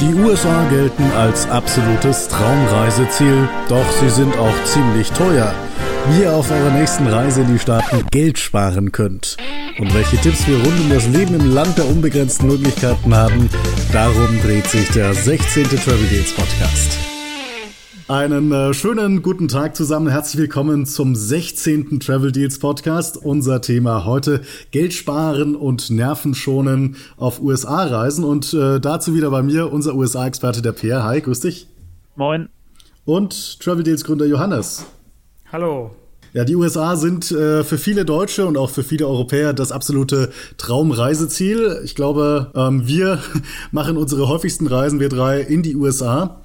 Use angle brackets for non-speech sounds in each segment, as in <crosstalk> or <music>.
Die USA gelten als absolutes Traumreiseziel, doch sie sind auch ziemlich teuer. Wie ihr auf eurer nächsten Reise in die Staaten Geld sparen könnt und welche Tipps wir rund um das Leben im Land der unbegrenzten Möglichkeiten haben, darum dreht sich der 16. Travel Deals Podcast. Einen äh, schönen guten Tag zusammen. Herzlich willkommen zum 16. Travel Deals Podcast. Unser Thema heute Geld sparen und Nerven schonen auf USA-Reisen. Und äh, dazu wieder bei mir unser USA-Experte der Peer. Hi, grüß dich. Moin. Und Travel Deals Gründer Johannes. Hallo. Ja, die USA sind äh, für viele Deutsche und auch für viele Europäer das absolute Traumreiseziel. Ich glaube, ähm, wir <laughs> machen unsere häufigsten Reisen, wir drei, in die USA.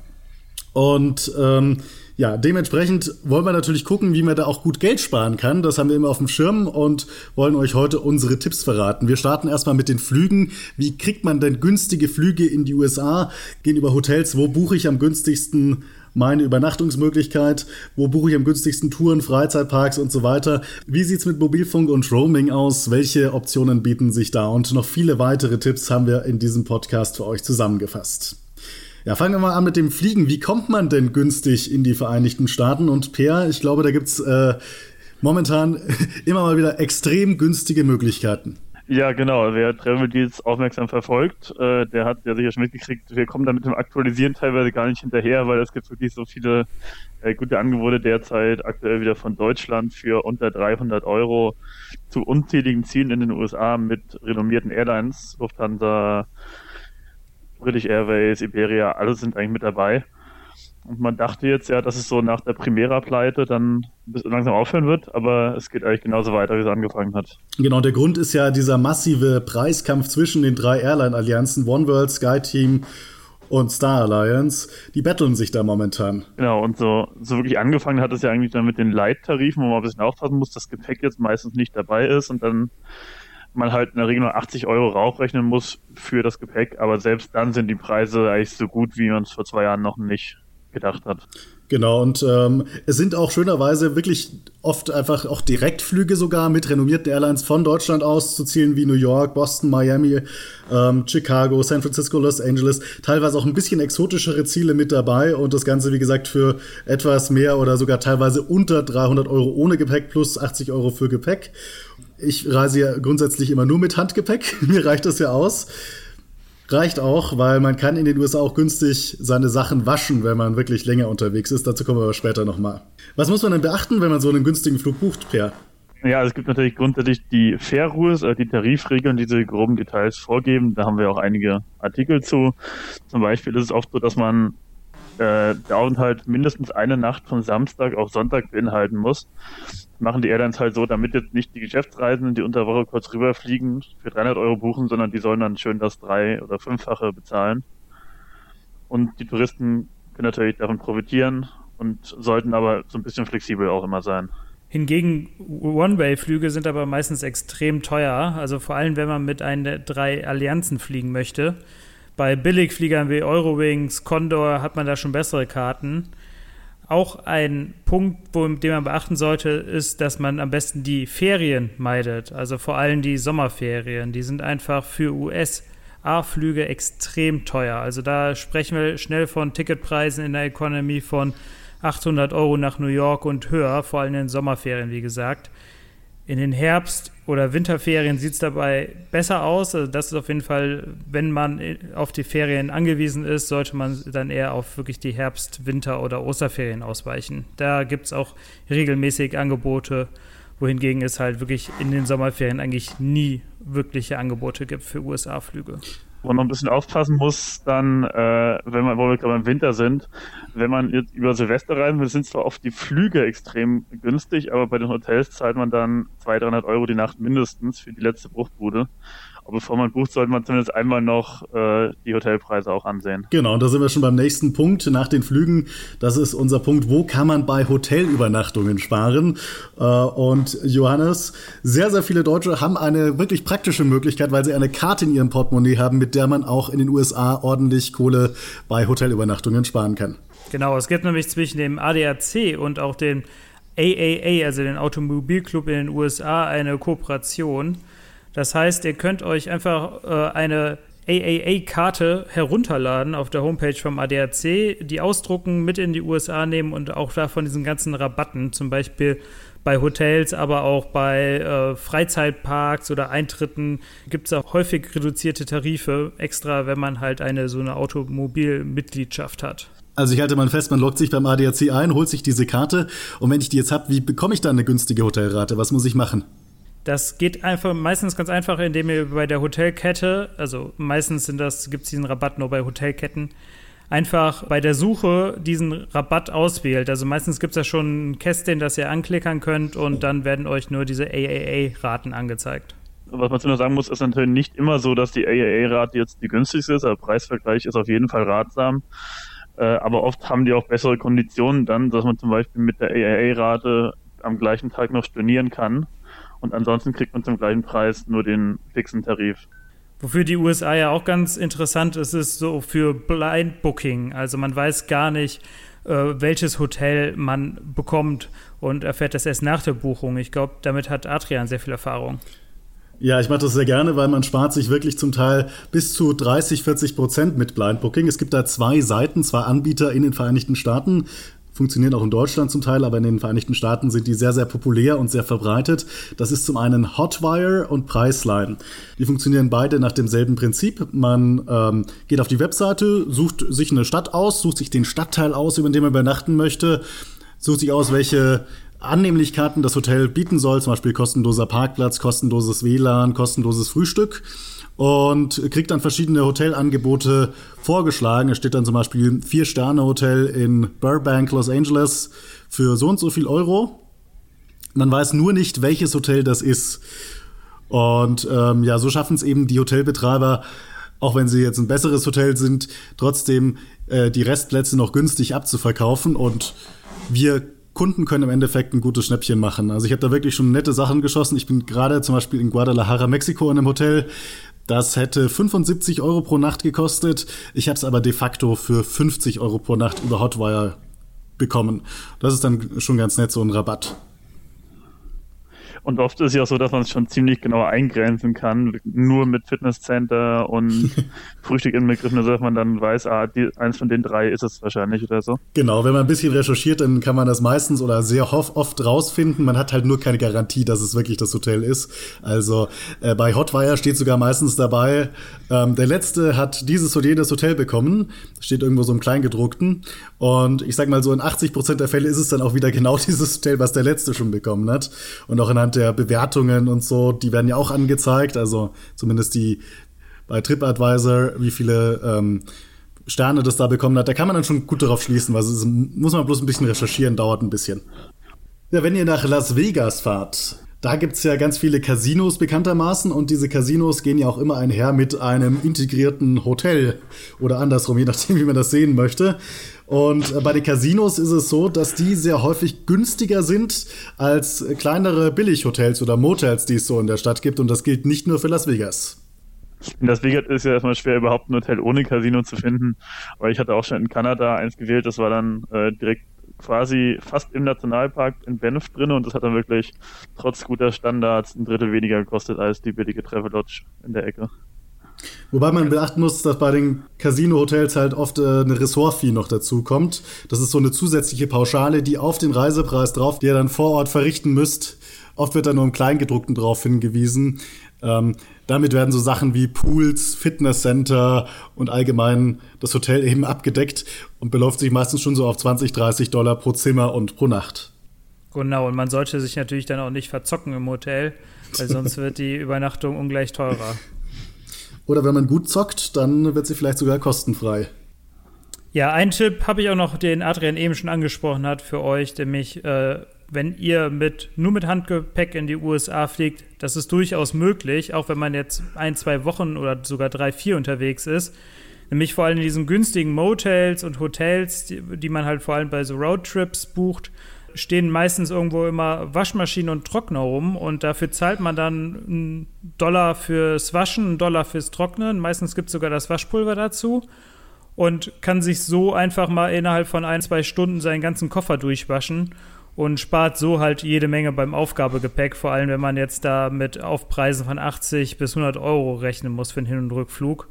Und ähm, ja, dementsprechend wollen wir natürlich gucken, wie man da auch gut Geld sparen kann. Das haben wir immer auf dem Schirm und wollen euch heute unsere Tipps verraten. Wir starten erstmal mit den Flügen. Wie kriegt man denn günstige Flüge in die USA? Gehen über Hotels. Wo buche ich am günstigsten meine Übernachtungsmöglichkeit? Wo buche ich am günstigsten Touren, Freizeitparks und so weiter? Wie sieht's mit Mobilfunk und Roaming aus? Welche Optionen bieten sich da? Und noch viele weitere Tipps haben wir in diesem Podcast für euch zusammengefasst. Ja, fangen wir mal an mit dem Fliegen. Wie kommt man denn günstig in die Vereinigten Staaten? Und Per, ich glaube, da gibt's äh, momentan <laughs> immer mal wieder extrem günstige Möglichkeiten. Ja, genau. Wer Travel Deals aufmerksam verfolgt, äh, der hat ja sicher schon mitgekriegt, wir kommen da mit dem Aktualisieren teilweise gar nicht hinterher, weil es gibt wirklich so viele äh, gute Angebote derzeit aktuell wieder von Deutschland für unter 300 Euro zu unzähligen Zielen in den USA mit renommierten Airlines, Lufthansa, British Airways, Iberia, alle sind eigentlich mit dabei. Und man dachte jetzt ja, dass es so nach der Primera-Pleite dann langsam aufhören wird, aber es geht eigentlich genauso weiter, wie es angefangen hat. Genau, der Grund ist ja dieser massive Preiskampf zwischen den drei Airline-Allianzen, OneWorld, SkyTeam und Star Alliance. Die betteln sich da momentan. Genau, und so, so wirklich angefangen hat es ja eigentlich dann mit den Leittarifen, wo man ein bisschen aufpassen muss, dass Gepäck jetzt meistens nicht dabei ist und dann man halt in der Regel nur 80 Euro raufrechnen muss für das Gepäck, aber selbst dann sind die Preise eigentlich so gut, wie man es vor zwei Jahren noch nicht gedacht hat. Genau, und ähm, es sind auch schönerweise wirklich oft einfach auch Direktflüge sogar mit renommierten Airlines von Deutschland aus zu Zielen wie New York, Boston, Miami, ähm, Chicago, San Francisco, Los Angeles. Teilweise auch ein bisschen exotischere Ziele mit dabei und das Ganze, wie gesagt, für etwas mehr oder sogar teilweise unter 300 Euro ohne Gepäck plus 80 Euro für Gepäck. Ich reise ja grundsätzlich immer nur mit Handgepäck. <laughs> Mir reicht das ja aus. Reicht auch, weil man kann in den USA auch günstig seine Sachen waschen, wenn man wirklich länger unterwegs ist. Dazu kommen wir aber später nochmal. Was muss man denn beachten, wenn man so einen günstigen Flug bucht, Per? Ja, es gibt natürlich grundsätzlich die Fair-Rules, äh, die Tarifregeln, die diese groben Details vorgeben. Da haben wir auch einige Artikel zu. Zum Beispiel ist es oft so, dass man äh, der Aufenthalt mindestens eine Nacht von Samstag auf Sonntag beinhalten muss machen die Airlines halt so, damit jetzt nicht die Geschäftsreisenden, die unter Woche kurz rüberfliegen, für 300 Euro buchen, sondern die sollen dann schön das drei- oder fünffache bezahlen. Und die Touristen können natürlich davon profitieren und sollten aber so ein bisschen flexibel auch immer sein. Hingegen One-Way-Flüge sind aber meistens extrem teuer, also vor allem wenn man mit der drei Allianzen fliegen möchte. Bei Billigfliegern wie Eurowings, Condor hat man da schon bessere Karten. Auch ein Punkt, wo, den man beachten sollte, ist, dass man am besten die Ferien meidet. Also vor allem die Sommerferien. Die sind einfach für USA-Flüge extrem teuer. Also da sprechen wir schnell von Ticketpreisen in der Economy von 800 Euro nach New York und höher, vor allem in den Sommerferien, wie gesagt. In den Herbst- oder Winterferien sieht es dabei besser aus. Also das ist auf jeden Fall, wenn man auf die Ferien angewiesen ist, sollte man dann eher auf wirklich die Herbst-, Winter- oder Osterferien ausweichen. Da gibt es auch regelmäßig Angebote, wohingegen es halt wirklich in den Sommerferien eigentlich nie wirkliche Angebote gibt für USA-Flüge wo man noch ein bisschen aufpassen muss, dann, äh, wenn man, wo wir gerade im Winter sind, wenn man jetzt über Silvester reisen will, sind zwar oft die Flüge extrem günstig, aber bei den Hotels zahlt man dann 200, 300 Euro die Nacht mindestens für die letzte Bruchbude. Aber bevor man bucht, sollte man zumindest einmal noch äh, die Hotelpreise auch ansehen. Genau, und da sind wir schon beim nächsten Punkt nach den Flügen. Das ist unser Punkt, wo kann man bei Hotelübernachtungen sparen? Äh, und Johannes, sehr, sehr viele Deutsche haben eine wirklich praktische Möglichkeit, weil sie eine Karte in ihrem Portemonnaie haben, mit der man auch in den USA ordentlich Kohle bei Hotelübernachtungen sparen kann. Genau, es gibt nämlich zwischen dem ADAC und auch dem AAA, also den Automobilclub in den USA, eine Kooperation. Das heißt, ihr könnt euch einfach äh, eine AAA-Karte herunterladen auf der Homepage vom ADAC, die ausdrucken, mit in die USA nehmen und auch da von diesen ganzen Rabatten, zum Beispiel bei Hotels, aber auch bei äh, Freizeitparks oder Eintritten gibt es auch häufig reduzierte Tarife, extra wenn man halt eine so eine Automobilmitgliedschaft hat. Also ich halte mal fest, man loggt sich beim ADAC ein, holt sich diese Karte und wenn ich die jetzt habe, wie bekomme ich dann eine günstige Hotelrate? Was muss ich machen? Das geht einfach meistens ganz einfach, indem ihr bei der Hotelkette, also meistens sind das, gibt es diesen Rabatt nur bei Hotelketten, einfach bei der Suche diesen Rabatt auswählt. Also meistens gibt es ja schon ein Kästchen, das ihr anklickern könnt und dann werden euch nur diese AAA-Raten angezeigt. Was man zu nur sagen muss, ist natürlich nicht immer so, dass die AAA-Rate jetzt die günstigste ist, aber Preisvergleich ist auf jeden Fall ratsam. Äh, aber oft haben die auch bessere Konditionen dann, dass man zum Beispiel mit der AAA-Rate am gleichen Tag noch stornieren kann. Und ansonsten kriegt man zum gleichen Preis nur den fixen Tarif. Wofür die USA ja auch ganz interessant ist, ist so für Blind Booking. Also man weiß gar nicht, äh, welches Hotel man bekommt und erfährt das erst nach der Buchung. Ich glaube, damit hat Adrian sehr viel Erfahrung. Ja, ich mache das sehr gerne, weil man spart sich wirklich zum Teil bis zu 30, 40 Prozent mit Blind Booking. Es gibt da zwei Seiten, zwei Anbieter in den Vereinigten Staaten funktionieren auch in Deutschland zum Teil, aber in den Vereinigten Staaten sind die sehr, sehr populär und sehr verbreitet. Das ist zum einen Hotwire und Priceline. Die funktionieren beide nach demselben Prinzip. Man ähm, geht auf die Webseite, sucht sich eine Stadt aus, sucht sich den Stadtteil aus, über den man übernachten möchte, sucht sich aus, welche Annehmlichkeiten das Hotel bieten soll, zum Beispiel kostenloser Parkplatz, kostenloses WLAN, kostenloses Frühstück und kriegt dann verschiedene Hotelangebote vorgeschlagen. Es steht dann zum Beispiel Vier-Sterne-Hotel in Burbank, Los Angeles für so und so viel Euro. Man weiß nur nicht, welches Hotel das ist. Und ähm, ja, so schaffen es eben die Hotelbetreiber, auch wenn sie jetzt ein besseres Hotel sind, trotzdem äh, die Restplätze noch günstig abzuverkaufen. Und wir Kunden können im Endeffekt ein gutes Schnäppchen machen. Also ich habe da wirklich schon nette Sachen geschossen. Ich bin gerade zum Beispiel in Guadalajara, Mexiko in einem Hotel. Das hätte 75 Euro pro Nacht gekostet. Ich habe es aber de facto für 50 Euro pro Nacht über Hotwire bekommen. Das ist dann schon ganz nett, so ein Rabatt. Und oft ist es ja so, dass man es schon ziemlich genau eingrenzen kann, nur mit Fitnesscenter und <laughs> Frühstück inbegriffen, dass man dann weiß, ah, die, eins von den drei ist es wahrscheinlich oder so. Genau, wenn man ein bisschen recherchiert, dann kann man das meistens oder sehr oft rausfinden. Man hat halt nur keine Garantie, dass es wirklich das Hotel ist. Also äh, bei Hotwire steht sogar meistens dabei, ähm, der letzte hat dieses oder jenes Hotel bekommen. Steht irgendwo so im Kleingedruckten. Und ich sag mal so, in 80 Prozent der Fälle ist es dann auch wieder <laughs> genau dieses Hotel, was der letzte schon bekommen hat. Und auch anhand der Bewertungen und so, die werden ja auch angezeigt, also zumindest die bei TripAdvisor, wie viele ähm, Sterne das da bekommen hat, da kann man dann schon gut darauf schließen, weil es muss man bloß ein bisschen recherchieren, dauert ein bisschen. Ja, wenn ihr nach Las Vegas fahrt, da gibt es ja ganz viele Casinos bekanntermaßen und diese Casinos gehen ja auch immer einher mit einem integrierten Hotel oder andersrum, je nachdem, wie man das sehen möchte. Und äh, bei den Casinos ist es so, dass die sehr häufig günstiger sind als kleinere Billighotels oder Motels, die es so in der Stadt gibt. Und das gilt nicht nur für Las Vegas. In Las Vegas ist ja erstmal schwer, überhaupt ein Hotel ohne Casino zu finden. Aber ich hatte auch schon in Kanada eins gewählt, das war dann äh, direkt quasi fast im Nationalpark in Banff drin und das hat dann wirklich trotz guter Standards ein Drittel weniger gekostet als die billige Travelodge in der Ecke. Wobei man beachten muss, dass bei den Casino-Hotels halt oft äh, eine Ressort-Fee noch dazu kommt. Das ist so eine zusätzliche Pauschale, die auf den Reisepreis drauf, die ihr dann vor Ort verrichten müsst. Oft wird da nur im Kleingedruckten drauf hingewiesen. Ähm, damit werden so Sachen wie Pools, Fitnesscenter und allgemein das Hotel eben abgedeckt und beläuft sich meistens schon so auf 20, 30 Dollar pro Zimmer und pro Nacht. Genau, und man sollte sich natürlich dann auch nicht verzocken im Hotel, weil sonst wird die Übernachtung ungleich teurer. <laughs> Oder wenn man gut zockt, dann wird sie vielleicht sogar kostenfrei. Ja, ein Tipp habe ich auch noch, den Adrian eben schon angesprochen hat für euch, nämlich äh, wenn ihr mit, nur mit Handgepäck in die USA fliegt, das ist durchaus möglich, auch wenn man jetzt ein, zwei Wochen oder sogar drei, vier unterwegs ist. Nämlich vor allem in diesen günstigen Motels und Hotels, die, die man halt vor allem bei so Roadtrips bucht, stehen meistens irgendwo immer Waschmaschinen und Trockner rum und dafür zahlt man dann einen Dollar fürs Waschen, einen Dollar fürs Trocknen. Meistens gibt es sogar das Waschpulver dazu und kann sich so einfach mal innerhalb von ein, zwei Stunden seinen ganzen Koffer durchwaschen und spart so halt jede Menge beim Aufgabegepäck, vor allem wenn man jetzt da mit Aufpreisen von 80 bis 100 Euro rechnen muss für den Hin- und Rückflug.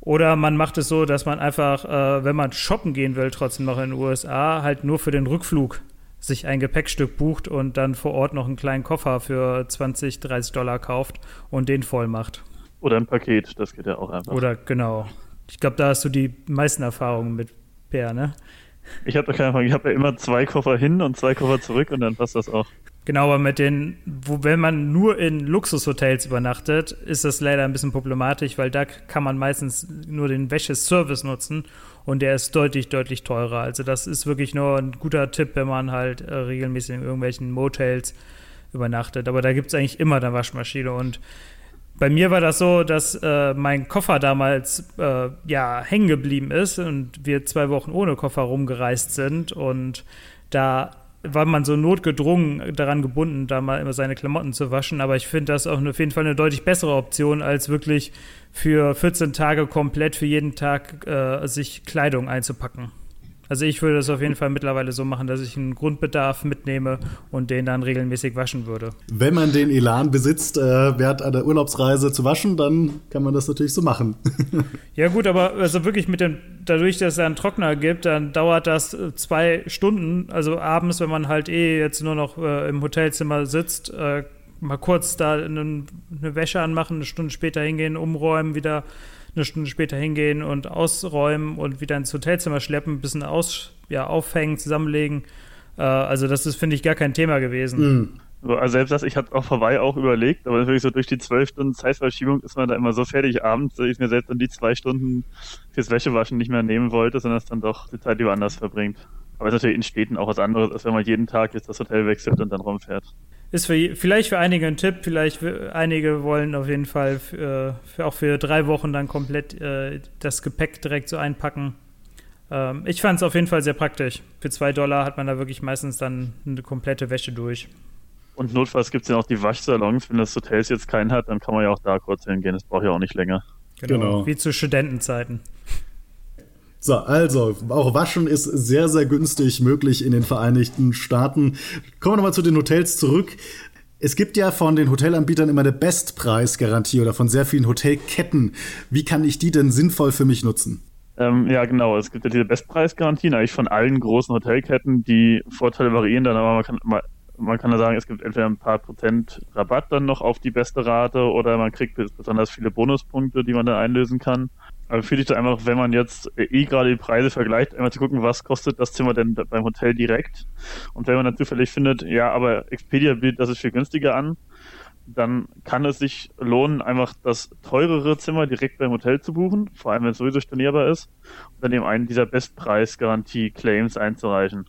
Oder man macht es so, dass man einfach, äh, wenn man shoppen gehen will, trotzdem noch in den USA, halt nur für den Rückflug sich ein Gepäckstück bucht und dann vor Ort noch einen kleinen Koffer für 20, 30 Dollar kauft und den voll macht. Oder ein Paket, das geht ja auch einfach. Oder genau. Ich glaube, da hast du die meisten Erfahrungen mit Per, ne? Ich habe keine Ahnung. Ich habe ja immer zwei Koffer hin und zwei Koffer zurück und dann passt das auch. Genau, aber mit den, wo, wenn man nur in Luxushotels übernachtet, ist das leider ein bisschen problematisch, weil da kann man meistens nur den Wäscheservice nutzen und der ist deutlich, deutlich teurer. Also das ist wirklich nur ein guter Tipp, wenn man halt äh, regelmäßig in irgendwelchen Motels übernachtet. Aber da gibt es eigentlich immer eine Waschmaschine und bei mir war das so, dass äh, mein Koffer damals äh, ja hängen geblieben ist und wir zwei Wochen ohne Koffer rumgereist sind und da war man so notgedrungen daran gebunden, da mal immer seine Klamotten zu waschen. Aber ich finde das auch auf jeden Fall eine deutlich bessere Option, als wirklich für 14 Tage komplett für jeden Tag äh, sich Kleidung einzupacken. Also ich würde das auf jeden Fall mittlerweile so machen, dass ich einen Grundbedarf mitnehme und den dann regelmäßig waschen würde. Wenn man den Elan besitzt, äh, während einer Urlaubsreise zu waschen, dann kann man das natürlich so machen. <laughs> ja gut, aber also wirklich mit dem, dadurch, dass es einen Trockner gibt, dann dauert das äh, zwei Stunden. Also abends, wenn man halt eh jetzt nur noch äh, im Hotelzimmer sitzt, äh, mal kurz da eine, eine Wäsche anmachen, eine Stunde später hingehen, umräumen, wieder eine Stunde später hingehen und ausräumen und wieder ins Hotelzimmer schleppen, ein bisschen aus, ja, aufhängen, zusammenlegen. Äh, also das ist, finde ich, gar kein Thema gewesen. Mhm. Also selbst das, ich hatte auf Hawaii auch überlegt, aber natürlich so durch die zwölf Stunden Zeitverschiebung ist man da immer so fertig abends, dass ich mir selbst dann die zwei Stunden fürs Wäschewaschen nicht mehr nehmen wollte, sondern es dann doch die Zeit lieber anders verbringt. Aber es ist natürlich in Städten auch was anderes, als wenn man jeden Tag jetzt das Hotel wechselt und dann rumfährt ist für, vielleicht für einige ein Tipp, vielleicht einige wollen auf jeden Fall für, für auch für drei Wochen dann komplett äh, das Gepäck direkt so einpacken. Ähm, ich fand es auf jeden Fall sehr praktisch. Für zwei Dollar hat man da wirklich meistens dann eine komplette Wäsche durch. Und notfalls gibt es ja auch die Waschsalons. Wenn das Hotels jetzt keinen hat, dann kann man ja auch da kurz hingehen. Das braucht ja auch nicht länger. Genau. genau. Wie zu Studentenzeiten. So, also, auch Waschen ist sehr, sehr günstig möglich in den Vereinigten Staaten. Kommen wir nochmal zu den Hotels zurück. Es gibt ja von den Hotelanbietern immer eine Bestpreisgarantie oder von sehr vielen Hotelketten. Wie kann ich die denn sinnvoll für mich nutzen? Ähm, ja, genau. Es gibt ja diese Bestpreisgarantien eigentlich von allen großen Hotelketten. Die Vorteile variieren dann, aber man kann, man, man kann ja sagen, es gibt entweder ein paar Prozent Rabatt dann noch auf die beste Rate oder man kriegt besonders viele Bonuspunkte, die man dann einlösen kann. Finde ich da einfach, wenn man jetzt eh gerade die Preise vergleicht, einmal zu gucken, was kostet das Zimmer denn beim Hotel direkt. Und wenn man dann zufällig findet, ja, aber Expedia bietet das ist viel günstiger an, dann kann es sich lohnen, einfach das teurere Zimmer direkt beim Hotel zu buchen, vor allem wenn es sowieso stornierbar ist, und dann eben einen dieser Bestpreis-Garantie-Claims einzureichen.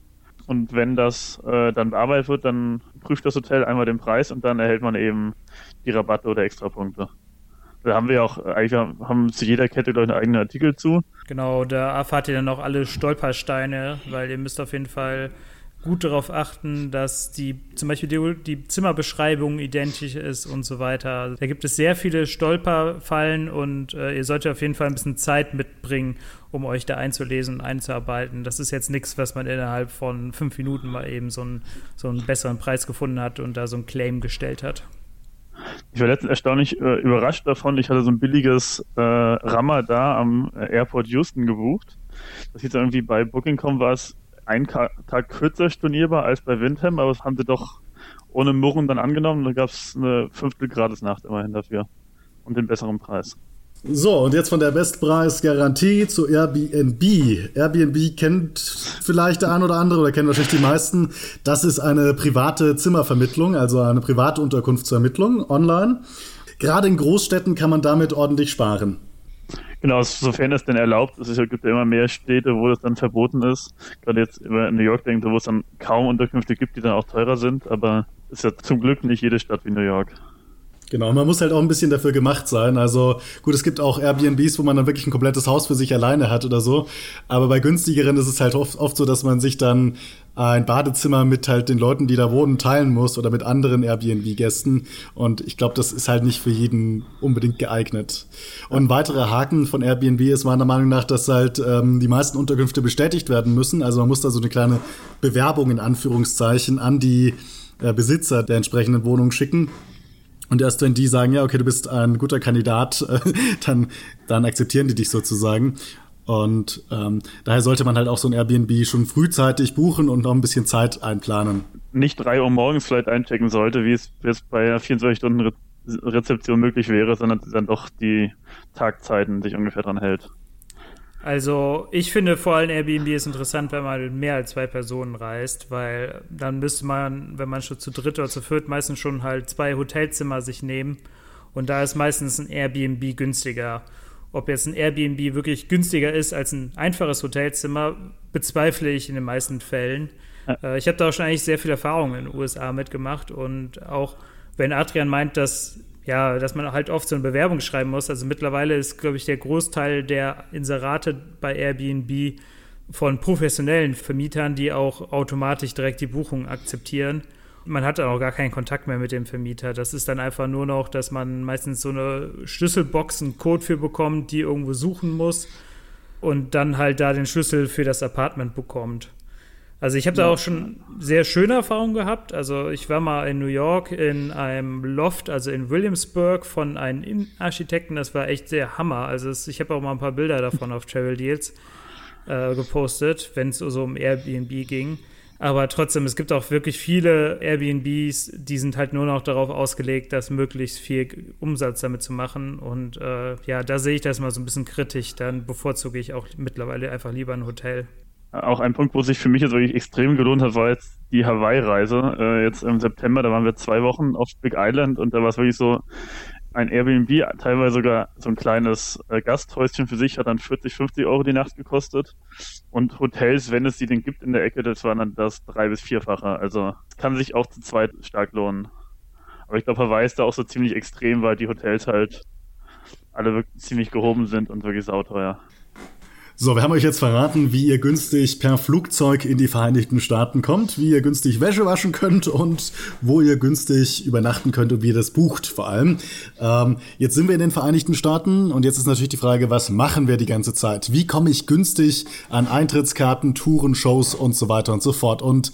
Und wenn das äh, dann bearbeitet wird, dann prüft das Hotel einmal den Preis und dann erhält man eben die Rabatte oder Extrapunkte. Da haben wir auch, eigentlich haben zu jeder Kette, glaube einen eigenen Artikel zu. Genau, da erfahrt ihr dann auch alle Stolpersteine, weil ihr müsst auf jeden Fall gut darauf achten, dass die zum Beispiel die, die, Zimmerbeschreibung identisch ist und so weiter. Da gibt es sehr viele Stolperfallen und äh, ihr solltet auf jeden Fall ein bisschen Zeit mitbringen, um euch da einzulesen und einzuarbeiten. Das ist jetzt nichts, was man innerhalb von fünf Minuten mal eben so einen, so einen besseren Preis gefunden hat und da so einen Claim gestellt hat. Ich war letztens erstaunlich äh, überrascht davon. Ich hatte so ein billiges äh, Rammer da am Airport Houston gebucht. Das hieß irgendwie bei Booking.com war es ein Tag kürzer stornierbar als bei Windham, aber das haben sie doch ohne Murren dann angenommen. Da gab es eine Fünftel Nacht immerhin dafür und den besseren Preis. So, und jetzt von der Bestpreisgarantie zu Airbnb. Airbnb kennt vielleicht der ein oder andere oder kennen wahrscheinlich die meisten. Das ist eine private Zimmervermittlung, also eine private Unterkunftsvermittlung online. Gerade in Großstädten kann man damit ordentlich sparen. Genau, sofern es denn erlaubt ist. Es gibt ja immer mehr Städte, wo das dann verboten ist. Gerade jetzt über New York denkt, wo es dann kaum Unterkünfte gibt, die dann auch teurer sind. Aber es ist ja zum Glück nicht jede Stadt wie New York. Genau, man muss halt auch ein bisschen dafür gemacht sein. Also gut, es gibt auch Airbnbs, wo man dann wirklich ein komplettes Haus für sich alleine hat oder so. Aber bei günstigeren ist es halt oft, oft so, dass man sich dann ein Badezimmer mit halt den Leuten, die da wohnen, teilen muss oder mit anderen Airbnb-Gästen. Und ich glaube, das ist halt nicht für jeden unbedingt geeignet. Und ein weiterer Haken von Airbnb ist meiner Meinung nach, dass halt ähm, die meisten Unterkünfte bestätigt werden müssen. Also man muss da so eine kleine Bewerbung in Anführungszeichen an die äh, Besitzer der entsprechenden Wohnung schicken. Und erst wenn die sagen, ja, okay, du bist ein guter Kandidat, <laughs> dann, dann akzeptieren die dich sozusagen. Und ähm, daher sollte man halt auch so ein Airbnb schon frühzeitig buchen und noch ein bisschen Zeit einplanen. Nicht drei Uhr morgens vielleicht einchecken sollte, wie es, es bei einer 24-Stunden-Rezeption möglich wäre, sondern dann doch die Tagzeiten sich ungefähr dran hält. Also ich finde vor allem Airbnb ist interessant, wenn man mehr als zwei Personen reist, weil dann müsste man, wenn man schon zu dritt oder zu viert, meistens schon halt zwei Hotelzimmer sich nehmen. Und da ist meistens ein Airbnb günstiger. Ob jetzt ein Airbnb wirklich günstiger ist als ein einfaches Hotelzimmer, bezweifle ich in den meisten Fällen. Ja. Äh, ich habe da auch schon eigentlich sehr viel Erfahrung in den USA mitgemacht und auch wenn Adrian meint, dass ja, dass man halt oft so eine Bewerbung schreiben muss. Also mittlerweile ist, glaube ich, der Großteil der Inserate bei Airbnb von professionellen Vermietern, die auch automatisch direkt die Buchung akzeptieren man hat dann auch gar keinen Kontakt mehr mit dem Vermieter. Das ist dann einfach nur noch, dass man meistens so eine Schlüsselbox, einen Code für bekommt, die irgendwo suchen muss und dann halt da den Schlüssel für das Apartment bekommt. Also ich habe da auch schon sehr schöne Erfahrungen gehabt. Also ich war mal in New York in einem Loft, also in Williamsburg von einem Architekten. Das war echt sehr Hammer. Also es, ich habe auch mal ein paar Bilder davon auf Travel Deals äh, gepostet, wenn es so um Airbnb ging. Aber trotzdem, es gibt auch wirklich viele Airbnbs, die sind halt nur noch darauf ausgelegt, das möglichst viel Umsatz damit zu machen. Und äh, ja, da sehe ich das mal so ein bisschen kritisch. Dann bevorzuge ich auch mittlerweile einfach lieber ein Hotel. Auch ein Punkt, wo sich für mich jetzt wirklich extrem gelohnt hat, war jetzt die Hawaii-Reise. Äh, jetzt im September, da waren wir zwei Wochen auf Big Island und da war es wirklich so, ein Airbnb, teilweise sogar so ein kleines äh, Gasthäuschen für sich, hat dann 40, 50 Euro die Nacht gekostet. Und Hotels, wenn es die denn gibt in der Ecke, das waren dann das drei- bis vierfache. Also es kann sich auch zu zweit stark lohnen. Aber ich glaube, Hawaii ist da auch so ziemlich extrem, weil die Hotels halt alle wirklich ziemlich gehoben sind und wirklich sauteuer. So, wir haben euch jetzt verraten, wie ihr günstig per Flugzeug in die Vereinigten Staaten kommt, wie ihr günstig Wäsche waschen könnt und wo ihr günstig übernachten könnt und wie ihr das bucht vor allem. Ähm, jetzt sind wir in den Vereinigten Staaten und jetzt ist natürlich die Frage, was machen wir die ganze Zeit? Wie komme ich günstig an Eintrittskarten, Touren, Shows und so weiter und so fort? Und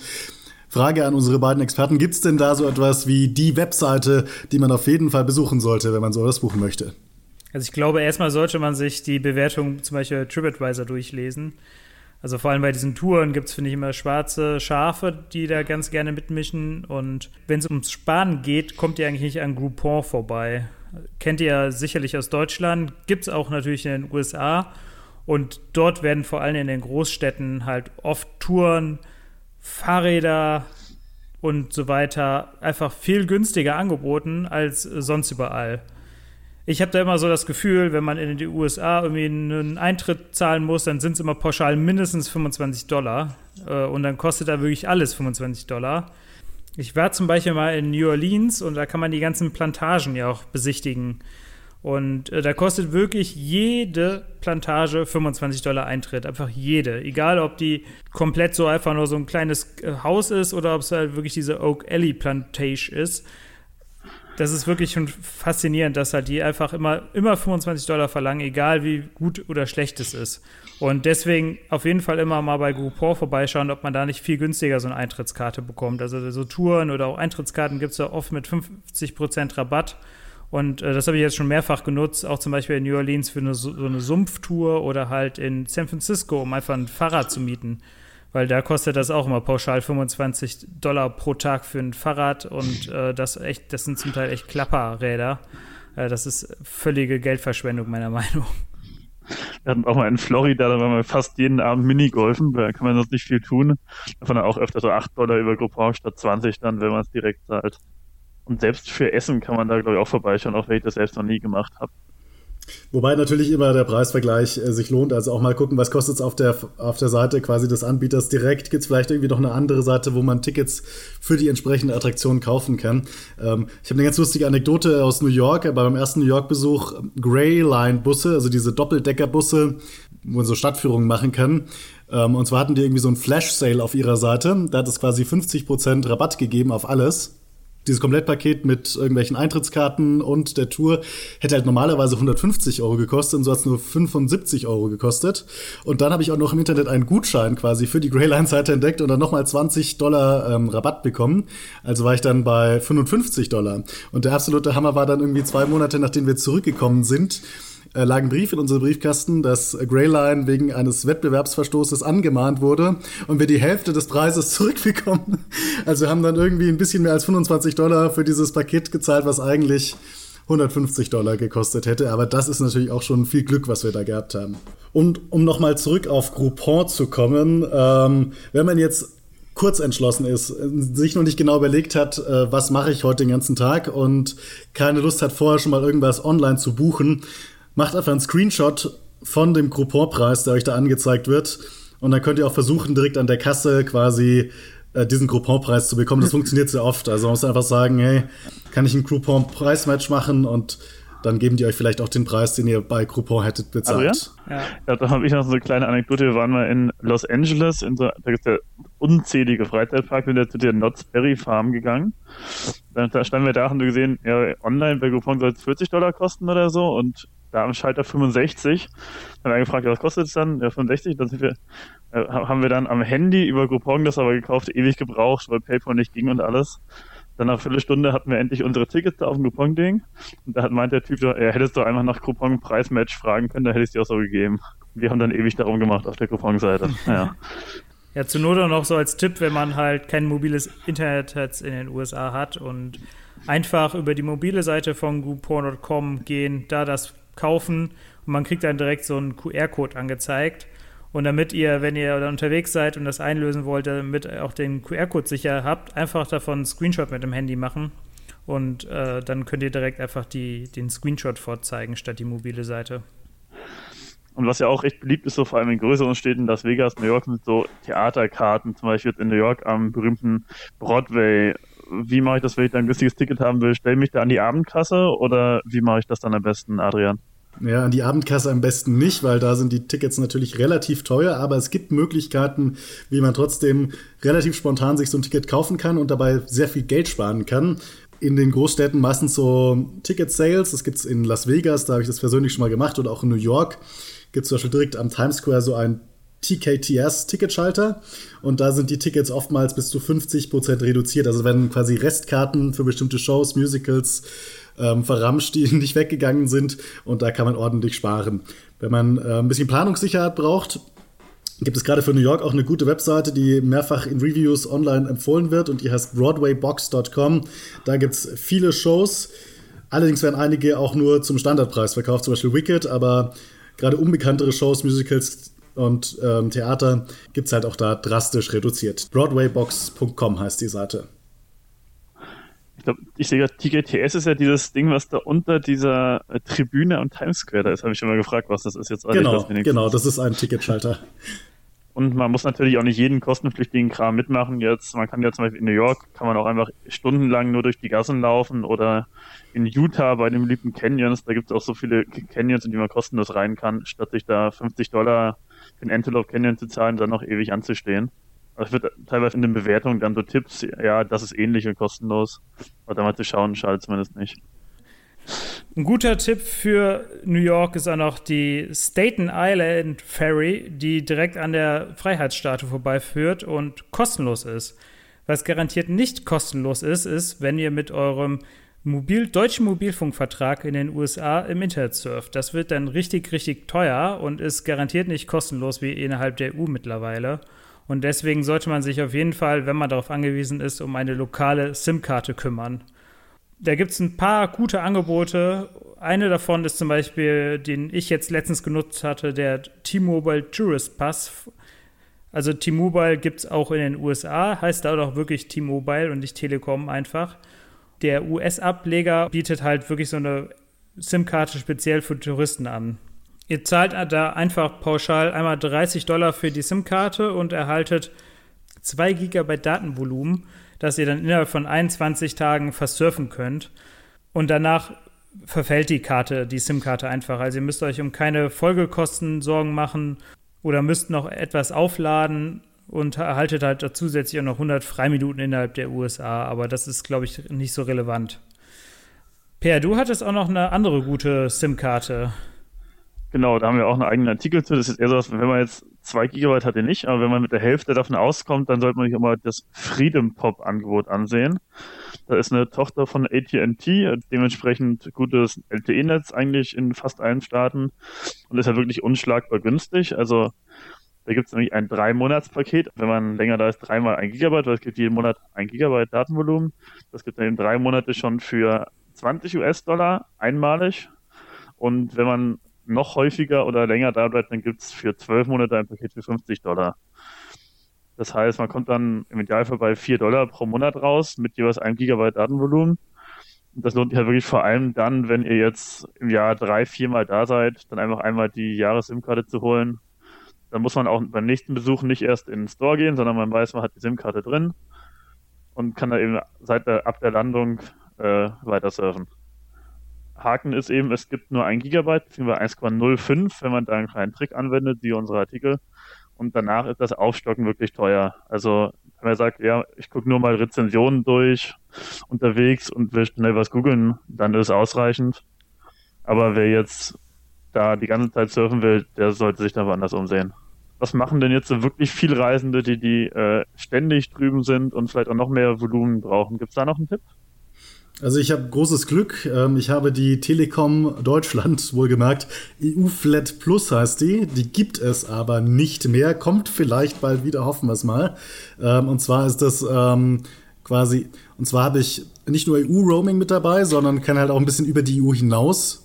Frage an unsere beiden Experten, gibt es denn da so etwas wie die Webseite, die man auf jeden Fall besuchen sollte, wenn man sowas buchen möchte? Also ich glaube, erstmal sollte man sich die Bewertung zum Beispiel TripAdvisor durchlesen. Also vor allem bei diesen Touren gibt es, finde ich, immer schwarze Schafe, die da ganz gerne mitmischen. Und wenn es ums Sparen geht, kommt ihr eigentlich nicht an Groupon vorbei. Kennt ihr sicherlich aus Deutschland, gibt es auch natürlich in den USA. Und dort werden vor allem in den Großstädten halt oft Touren, Fahrräder und so weiter einfach viel günstiger angeboten als sonst überall ich habe da immer so das Gefühl, wenn man in die USA irgendwie einen Eintritt zahlen muss, dann sind es immer pauschal mindestens 25 Dollar. Äh, und dann kostet da wirklich alles 25 Dollar. Ich war zum Beispiel mal in New Orleans und da kann man die ganzen Plantagen ja auch besichtigen. Und äh, da kostet wirklich jede Plantage 25 Dollar Eintritt. Einfach jede. Egal, ob die komplett so einfach nur so ein kleines äh, Haus ist oder ob es halt wirklich diese Oak Alley Plantation ist das ist wirklich schon faszinierend, dass halt die einfach immer, immer 25 Dollar verlangen, egal wie gut oder schlecht es ist. Und deswegen auf jeden Fall immer mal bei Groupon vorbeischauen, ob man da nicht viel günstiger so eine Eintrittskarte bekommt. Also so Touren oder auch Eintrittskarten gibt es ja oft mit 50% Rabatt. Und äh, das habe ich jetzt schon mehrfach genutzt, auch zum Beispiel in New Orleans für eine, so eine Sumpftour oder halt in San Francisco, um einfach ein Fahrrad zu mieten weil da kostet das auch immer pauschal 25 Dollar pro Tag für ein Fahrrad und äh, das echt, das sind zum Teil echt Klapperräder. Äh, das ist völlige Geldverschwendung meiner Meinung. Wir hatten auch mal in Florida, da waren wir fast jeden Abend Minigolfen, da kann man sonst nicht viel tun. Davon auch öfter so 8 Dollar über Groupon statt 20 dann, wenn man es direkt zahlt. Und selbst für Essen kann man da, glaube ich, auch vorbeischauen, auch wenn ich das selbst noch nie gemacht habe. Wobei natürlich immer der Preisvergleich äh, sich lohnt. Also auch mal gucken, was kostet es auf der, auf der Seite quasi des Anbieters direkt. Gibt es vielleicht irgendwie noch eine andere Seite, wo man Tickets für die entsprechende Attraktion kaufen kann. Ähm, ich habe eine ganz lustige Anekdote aus New York. Bei meinem ersten New York-Besuch Grey Line Busse, also diese Doppeldeckerbusse, wo man so Stadtführungen machen kann. Ähm, und zwar hatten die irgendwie so ein Flash-Sale auf ihrer Seite. Da hat es quasi 50% Rabatt gegeben auf alles. Dieses Komplettpaket mit irgendwelchen Eintrittskarten und der Tour hätte halt normalerweise 150 Euro gekostet und so hat es nur 75 Euro gekostet. Und dann habe ich auch noch im Internet einen Gutschein quasi für die Greyline-Seite entdeckt und dann nochmal 20 Dollar ähm, Rabatt bekommen. Also war ich dann bei 55 Dollar. Und der absolute Hammer war dann irgendwie zwei Monate, nachdem wir zurückgekommen sind, äh, lag ein Brief in unserem Briefkasten, dass Greyline wegen eines Wettbewerbsverstoßes angemahnt wurde und wir die Hälfte des Preises <laughs> zurückbekommen. Also haben dann irgendwie ein bisschen mehr als 25 Dollar für dieses Paket gezahlt, was eigentlich 150 Dollar gekostet hätte. Aber das ist natürlich auch schon viel Glück, was wir da gehabt haben. Und um nochmal zurück auf Groupon zu kommen, ähm, wenn man jetzt kurz entschlossen ist, sich noch nicht genau überlegt hat, äh, was mache ich heute den ganzen Tag und keine Lust hat, vorher schon mal irgendwas online zu buchen, macht einfach einen Screenshot von dem Couponpreis, der euch da angezeigt wird. Und dann könnt ihr auch versuchen, direkt an der Kasse quasi äh, diesen Couponpreis zu bekommen. Das <laughs> funktioniert sehr oft. Also man muss einfach sagen, hey, kann ich ein Coupon-Preismatch machen und dann geben die euch vielleicht auch den Preis, den ihr bei Groupon hättet bezahlt. Also ja? Ja. ja da habe ich noch so eine kleine Anekdote. Wir waren mal in Los Angeles, in so, da gibt es ja unzählige Freizeitparks, wir sind zu der Knott's Berry Farm gegangen. Dann da standen wir da und haben gesehen, ja, online bei Groupon soll es 40 Dollar kosten oder so und da am Schalter 65. Dann haben wir gefragt, was kostet es dann? Ja, 65. Dann wir, äh, haben wir dann am Handy über Groupon das aber gekauft, ewig gebraucht, weil PayPal nicht ging und alles. Dann nach einer Viertelstunde hatten wir endlich unsere Tickets da auf dem Groupon-Ding. Und da hat meint der Typ, er hättest du einfach nach Groupon-Preismatch fragen können, da hätte ich es dir auch so gegeben. Wir haben dann ewig darum gemacht auf der Groupon-Seite. <laughs> Ja. Ja, zur Not auch noch so als Tipp, wenn man halt kein mobiles Internet in den USA hat und einfach über die mobile Seite von Groupon.com gehen, da das kaufen und man kriegt dann direkt so einen QR-Code angezeigt. Und damit ihr, wenn ihr unterwegs seid und das einlösen wollt, damit ihr auch den QR-Code sicher habt, einfach davon einen Screenshot mit dem Handy machen. Und äh, dann könnt ihr direkt einfach die, den Screenshot vorzeigen, statt die mobile Seite. Und was ja auch echt beliebt ist, so vor allem in größeren Städten, Las Vegas, New York, sind so Theaterkarten, zum Beispiel jetzt in New York am berühmten Broadway. Wie mache ich das, wenn ich da ein günstiges Ticket haben will? Stelle mich da an die Abendkasse oder wie mache ich das dann am besten, Adrian? Ja, an die Abendkasse am besten nicht, weil da sind die Tickets natürlich relativ teuer, aber es gibt Möglichkeiten, wie man trotzdem relativ spontan sich so ein Ticket kaufen kann und dabei sehr viel Geld sparen kann. In den Großstädten meistens so Ticket-Sales, das gibt es in Las Vegas, da habe ich das persönlich schon mal gemacht, oder auch in New York gibt es zum Beispiel direkt am Times Square so ein TKTS-Ticketschalter und da sind die Tickets oftmals bis zu 50% reduziert. Also wenn quasi Restkarten für bestimmte Shows, Musicals ähm, verramscht, die <laughs> nicht weggegangen sind und da kann man ordentlich sparen. Wenn man äh, ein bisschen Planungssicherheit braucht, gibt es gerade für New York auch eine gute Webseite, die mehrfach in Reviews online empfohlen wird und die heißt broadwaybox.com. Da gibt es viele Shows. Allerdings werden einige auch nur zum Standardpreis verkauft, zum Beispiel Wicked, aber gerade unbekanntere Shows, Musicals und ähm, Theater gibt es halt auch da drastisch reduziert. Broadwaybox.com heißt die Seite. Ich glaube, ich sehe gerade, TGTS ist ja dieses Ding, was da unter dieser äh, Tribüne am Times Square da ist. Habe ich schon mal gefragt, was das ist jetzt. Genau, das genau, das ist ein Ticketschalter. <laughs> Und man muss natürlich auch nicht jeden kostenpflichtigen Kram mitmachen. Jetzt, man kann ja zum Beispiel in New York, kann man auch einfach stundenlang nur durch die Gassen laufen oder in Utah bei den beliebten Canyons, da gibt es auch so viele Canyons, in die man kostenlos rein kann, statt sich da 50 Dollar den Antelope Canyon zu zahlen, dann noch ewig anzustehen. Es wird teilweise in den Bewertungen dann so Tipps, ja, das ist ähnlich und kostenlos. Aber da mal zu schauen, schadet zumindest nicht. Ein guter Tipp für New York ist auch noch die Staten Island Ferry, die direkt an der Freiheitsstatue vorbeiführt und kostenlos ist. Was garantiert nicht kostenlos ist, ist, wenn ihr mit eurem Mobil, deutschen Mobilfunkvertrag in den USA im Internet surft. Das wird dann richtig, richtig teuer und ist garantiert nicht kostenlos wie innerhalb der EU mittlerweile. Und deswegen sollte man sich auf jeden Fall, wenn man darauf angewiesen ist, um eine lokale SIM-Karte kümmern. Da gibt es ein paar gute Angebote. Eine davon ist zum Beispiel, den ich jetzt letztens genutzt hatte, der T-Mobile Tourist Pass. Also T-Mobile gibt es auch in den USA, heißt da auch wirklich T-Mobile und nicht Telekom einfach. Der US-Ableger bietet halt wirklich so eine SIM-Karte speziell für Touristen an. Ihr zahlt da einfach pauschal einmal 30 Dollar für die SIM-Karte und erhaltet 2 GB Datenvolumen, das ihr dann innerhalb von 21 Tagen versurfen könnt. Und danach verfällt die Karte, die SIM-Karte einfach. Also ihr müsst euch um keine Folgekosten Sorgen machen oder müsst noch etwas aufladen und erhaltet halt zusätzlich auch noch 100 Freiminuten innerhalb der USA. Aber das ist, glaube ich, nicht so relevant. Per, du hattest auch noch eine andere gute SIM-Karte. Genau, da haben wir auch einen eigenen Artikel zu. Das ist eher so, wenn man jetzt zwei Gigabyte hat, nicht, aber wenn man mit der Hälfte davon auskommt, dann sollte man sich auch mal das Freedom Pop Angebot ansehen. Da ist eine Tochter von AT&T, dementsprechend gutes LTE-Netz eigentlich in fast allen Staaten und ist ja wirklich unschlagbar günstig. Also da gibt es nämlich ein Drei-Monats-Paket. Wenn man länger da ist, dreimal ein Gigabyte, weil es gibt jeden Monat ein Gigabyte Datenvolumen. Das gibt dann eben drei Monate schon für 20 US-Dollar einmalig. Und wenn man noch häufiger oder länger da bleibt, dann gibt es für zwölf Monate ein Paket für 50 Dollar. Das heißt, man kommt dann im Idealfall bei 4 Dollar pro Monat raus mit jeweils einem Gigabyte Datenvolumen. Und das lohnt sich halt wirklich vor allem dann, wenn ihr jetzt im Jahr drei, viermal da seid, dann einfach einmal die Jahres-SIM-Karte zu holen. Dann muss man auch beim nächsten Besuch nicht erst in den Store gehen, sondern man weiß, man hat die SIM-Karte drin und kann da eben seit der, ab der Landung äh, weiter surfen. Haken ist eben, es gibt nur ein Gigabyte, beziehungsweise 1,05, wenn man da einen kleinen Trick anwendet, wie unsere Artikel. Und danach ist das Aufstocken wirklich teuer. Also, wenn man sagt, ja, ich gucke nur mal Rezensionen durch unterwegs und will schnell was googeln, dann ist es ausreichend. Aber wer jetzt da die ganze Zeit surfen will, der sollte sich da woanders umsehen. Was machen denn jetzt so wirklich viel Reisende, die, die äh, ständig drüben sind und vielleicht auch noch mehr Volumen brauchen? Gibt es da noch einen Tipp? Also ich habe großes Glück. Ähm, ich habe die Telekom Deutschland <laughs> wohlgemerkt. EU Flat Plus heißt die. Die gibt es aber nicht mehr. Kommt vielleicht bald wieder, hoffen wir es mal. Ähm, und zwar ist das ähm, quasi, und zwar habe ich nicht nur EU-Roaming mit dabei, sondern kann halt auch ein bisschen über die EU hinaus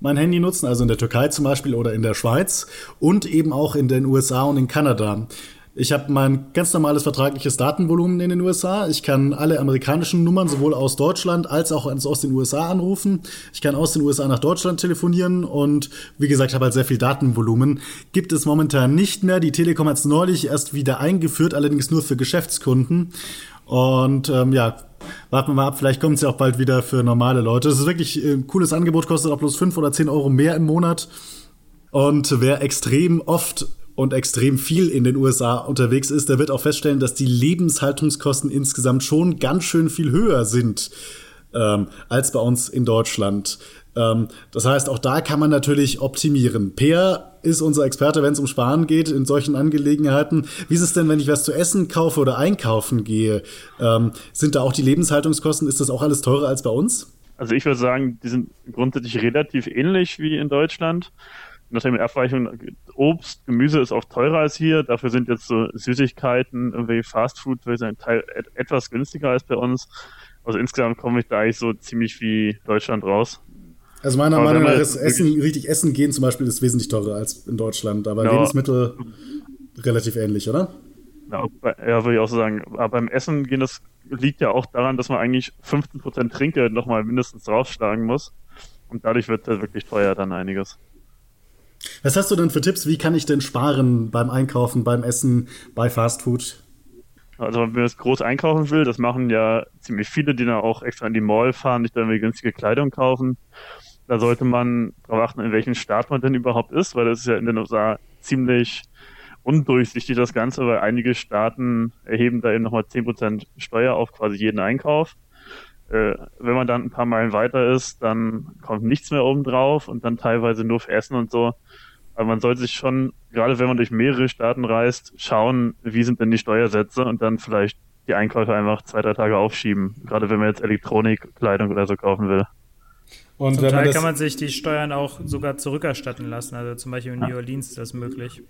mein Handy nutzen, also in der Türkei zum Beispiel oder in der Schweiz und eben auch in den USA und in Kanada. Ich habe mein ganz normales vertragliches Datenvolumen in den USA. Ich kann alle amerikanischen Nummern sowohl aus Deutschland als auch aus den USA anrufen. Ich kann aus den USA nach Deutschland telefonieren und wie gesagt, habe halt sehr viel Datenvolumen. Gibt es momentan nicht mehr. Die Telekom hat es neulich erst wieder eingeführt, allerdings nur für Geschäftskunden. Und ähm, ja, warten wir mal ab, vielleicht kommt es ja auch bald wieder für normale Leute. Es ist wirklich ein cooles Angebot, kostet auch bloß 5 oder 10 Euro mehr im Monat. Und wer extrem oft und extrem viel in den USA unterwegs ist, der wird auch feststellen, dass die Lebenshaltungskosten insgesamt schon ganz schön viel höher sind ähm, als bei uns in Deutschland. Ähm, das heißt, auch da kann man natürlich optimieren. Peer ist unser Experte, wenn es um Sparen geht in solchen Angelegenheiten. Wie ist es denn, wenn ich was zu essen kaufe oder einkaufen gehe? Ähm, sind da auch die Lebenshaltungskosten, ist das auch alles teurer als bei uns? Also ich würde sagen, die sind grundsätzlich relativ ähnlich wie in Deutschland nachdem die Abweichung, Obst, Gemüse ist oft teurer als hier. Dafür sind jetzt so Süßigkeiten, irgendwie Fastfood, ein Teil etwas günstiger als bei uns. Also insgesamt komme ich da eigentlich so ziemlich wie Deutschland raus. Also meiner Meinung nach ist Essen, richtig essen gehen zum Beispiel ist wesentlich teurer als in Deutschland. Aber ja. Lebensmittel relativ ähnlich, oder? Ja, ja, würde ich auch so sagen. Aber beim Essen gehen, das liegt ja auch daran, dass man eigentlich 15% Trinkgeld nochmal mindestens draufschlagen muss. Und dadurch wird das wirklich teuer dann einiges. Was hast du denn für Tipps? Wie kann ich denn sparen beim Einkaufen, beim Essen, bei Fastfood? Also wenn man jetzt groß einkaufen will, das machen ja ziemlich viele, die dann auch extra in die Mall fahren, nicht dann irgendwie günstige Kleidung kaufen. Da sollte man darauf achten, in welchem Staat man denn überhaupt ist, weil das ist ja in den USA ziemlich undurchsichtig das Ganze, weil einige Staaten erheben da eben nochmal 10% Steuer auf quasi jeden Einkauf. Äh, wenn man dann ein paar Meilen weiter ist, dann kommt nichts mehr oben drauf und dann teilweise nur für Essen und so. Aber man sollte sich schon, gerade wenn man durch mehrere Staaten reist, schauen, wie sind denn die Steuersätze und dann vielleicht die Einkäufe einfach zwei, drei Tage aufschieben. Gerade wenn man jetzt Elektronik, Kleidung oder so kaufen will. Und zum Teil kann man sich die Steuern auch sogar zurückerstatten lassen. Also zum Beispiel in ja. New Orleans ist das möglich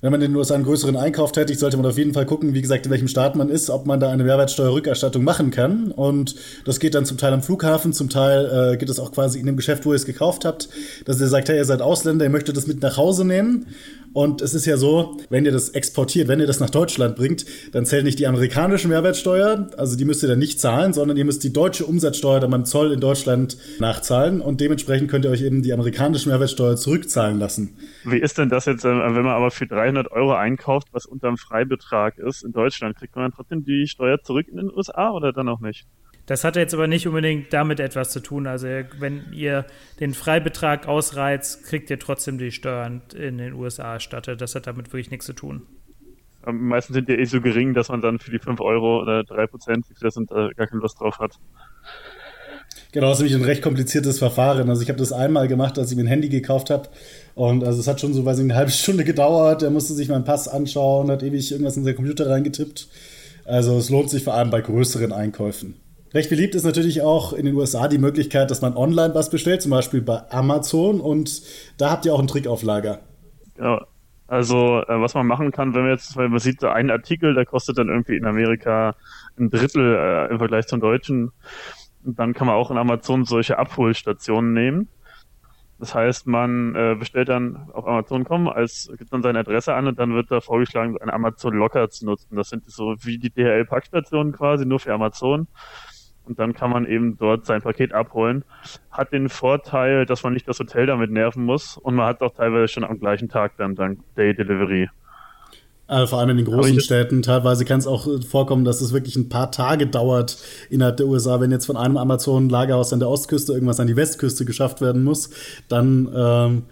wenn man in den USA einen größeren Einkauf tätigt, sollte man auf jeden Fall gucken, wie gesagt, in welchem Staat man ist, ob man da eine Mehrwertsteuerrückerstattung machen kann. Und das geht dann zum Teil am Flughafen, zum Teil äh, geht es auch quasi in dem Geschäft, wo ihr es gekauft habt, dass ihr sagt, hey, ihr seid Ausländer, ihr möchtet das mit nach Hause nehmen. Und es ist ja so, wenn ihr das exportiert, wenn ihr das nach Deutschland bringt, dann zählt nicht die amerikanische Mehrwertsteuer, also die müsst ihr dann nicht zahlen, sondern ihr müsst die deutsche Umsatzsteuer dann beim Zoll in Deutschland nachzahlen und dementsprechend könnt ihr euch eben die amerikanische Mehrwertsteuer zurückzahlen lassen. Wie ist denn das jetzt, äh, wenn man aber für 300 Euro einkauft, was unterm Freibetrag ist in Deutschland, kriegt man dann trotzdem die Steuer zurück in den USA oder dann auch nicht? Das hat jetzt aber nicht unbedingt damit etwas zu tun. Also wenn ihr den Freibetrag ausreizt, kriegt ihr trotzdem die Steuern in den USA erstattet. Das hat damit wirklich nichts zu tun. meistens sind die eh so gering, dass man dann für die 5 Euro oder 3 Prozent, das sind, gar keine Lust drauf hat. Genau, das ist nämlich ein recht kompliziertes Verfahren. Also ich habe das einmal gemacht, als ich mir ein Handy gekauft habe. Und also es hat schon so, weiß ich, eine halbe Stunde gedauert. Er musste sich meinen Pass anschauen, hat ewig irgendwas in seinen Computer reingetippt. Also es lohnt sich vor allem bei größeren Einkäufen. Recht beliebt ist natürlich auch in den USA die Möglichkeit, dass man online was bestellt, zum Beispiel bei Amazon. Und da habt ihr auch einen Trick auf Lager. Ja, also äh, was man machen kann, wenn man jetzt, weil man sieht, ein Artikel, der kostet dann irgendwie in Amerika ein Drittel äh, im Vergleich zum deutschen. Und dann kann man auch in Amazon solche Abholstationen nehmen. Das heißt, man äh, bestellt dann auf Amazon.com, als gibt dann seine Adresse an und dann wird da vorgeschlagen, eine Amazon Locker zu nutzen. Das sind so wie die DHL-Packstationen quasi, nur für Amazon. Und dann kann man eben dort sein Paket abholen. Hat den Vorteil, dass man nicht das Hotel damit nerven muss und man hat auch teilweise schon am gleichen Tag dann dank Day Delivery. Also vor allem in den großen Städten. Teilweise kann es auch vorkommen, dass es wirklich ein paar Tage dauert innerhalb der USA. Wenn jetzt von einem Amazon-Lagerhaus an der Ostküste irgendwas an die Westküste geschafft werden muss, dann ähm,